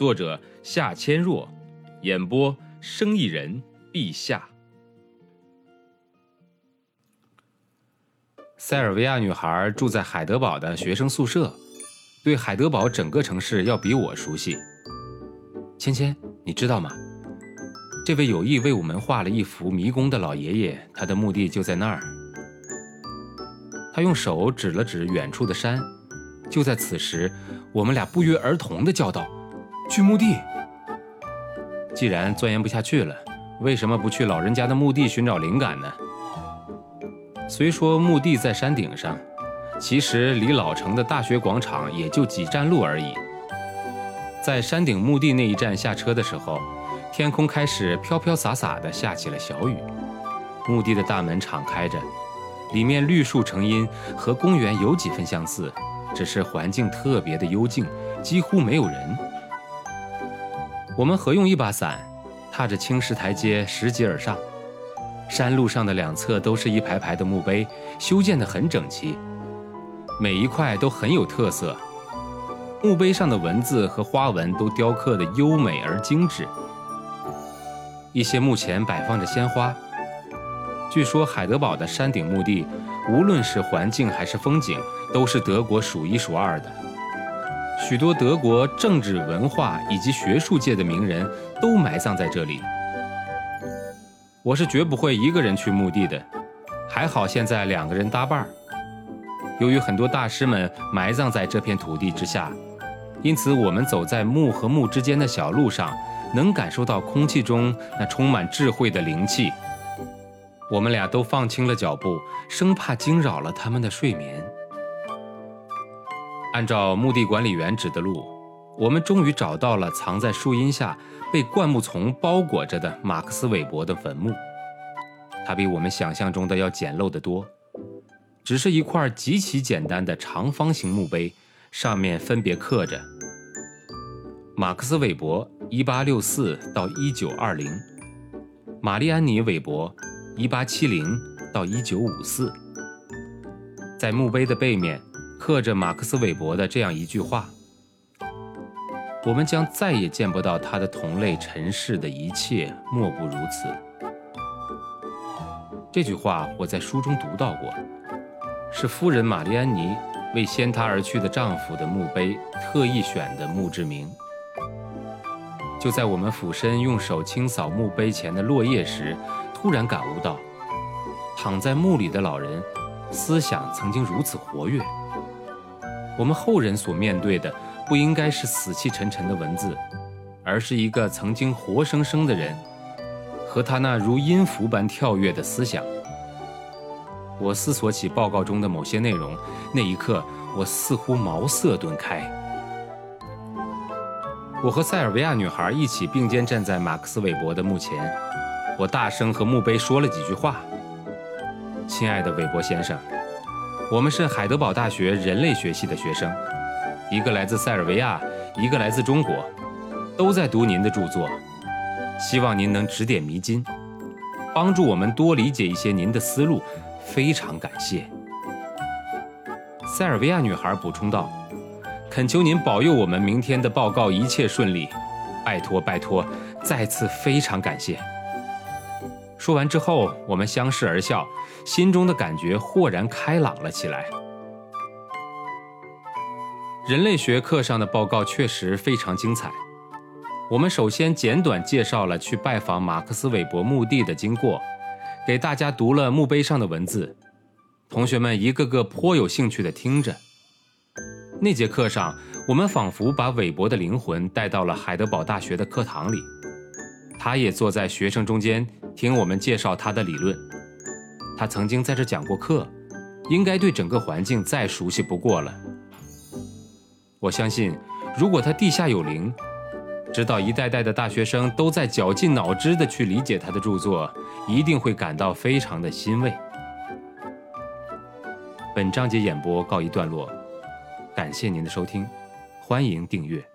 作者夏千若，演播生意人陛下。塞尔维亚女孩住在海德堡的学生宿舍，对海德堡整个城市要比我熟悉。芊芊，你知道吗？这位有意为我们画了一幅迷宫的老爷爷，他的墓地就在那儿。他用手指了指远处的山。就在此时，我们俩不约而同的叫道：“去墓地！”既然钻研不下去了，为什么不去老人家的墓地寻找灵感呢？虽说墓地在山顶上，其实离老城的大学广场也就几站路而已。在山顶墓地那一站下车的时候，天空开始飘飘洒洒地下起了小雨。墓地的大门敞开着，里面绿树成荫，和公园有几分相似，只是环境特别的幽静，几乎没有人。我们合用一把伞，踏着青石台阶拾级而上。山路上的两侧都是一排排的墓碑，修建的很整齐，每一块都很有特色。墓碑上的文字和花纹都雕刻的优美而精致。一些墓前摆放着鲜花。据说海德堡的山顶墓地，无论是环境还是风景，都是德国数一数二的。许多德国政治、文化以及学术界的名人都埋葬在这里。我是绝不会一个人去墓地的，还好现在两个人搭伴儿。由于很多大师们埋葬在这片土地之下。因此，我们走在墓和墓之间的小路上，能感受到空气中那充满智慧的灵气。我们俩都放轻了脚步，生怕惊扰了他们的睡眠。按照墓地管理员指的路，我们终于找到了藏在树荫下、被灌木丛包裹着的马克思韦伯的坟墓。它比我们想象中的要简陋得多，只是一块极其简单的长方形墓碑。上面分别刻着：马克思韦伯（一八六四到一九二零），玛丽安妮韦伯（一八七零到一九五四）。在墓碑的背面刻着马克思韦伯的这样一句话：“我们将再也见不到他的同类尘世的一切，莫不如此。”这句话我在书中读到过，是夫人玛丽安妮。为先她而去的丈夫的墓碑特意选的墓志铭。就在我们俯身用手清扫墓碑前的落叶时，突然感悟到，躺在墓里的老人，思想曾经如此活跃。我们后人所面对的，不应该是死气沉沉的文字，而是一个曾经活生生的人，和他那如音符般跳跃的思想。我思索起报告中的某些内容，那一刻，我似乎茅塞顿开。我和塞尔维亚女孩一起并肩站在马克思韦伯的墓前，我大声和墓碑说了几句话：“亲爱的韦伯先生，我们是海德堡大学人类学系的学生，一个来自塞尔维亚，一个来自中国，都在读您的著作，希望您能指点迷津，帮助我们多理解一些您的思路。”非常感谢，塞尔维亚女孩补充道：“恳求您保佑我们明天的报告一切顺利，拜托拜托，再次非常感谢。”说完之后，我们相视而笑，心中的感觉豁然开朗了起来。人类学课上的报告确实非常精彩。我们首先简短介绍了去拜访马克思韦伯墓地的经过。给大家读了墓碑上的文字，同学们一个个颇有兴趣地听着。那节课上，我们仿佛把韦伯的灵魂带到了海德堡大学的课堂里，他也坐在学生中间听我们介绍他的理论。他曾经在这讲过课，应该对整个环境再熟悉不过了。我相信，如果他地下有灵，知道一代代的大学生都在绞尽脑汁的去理解他的著作，一定会感到非常的欣慰。本章节演播告一段落，感谢您的收听，欢迎订阅。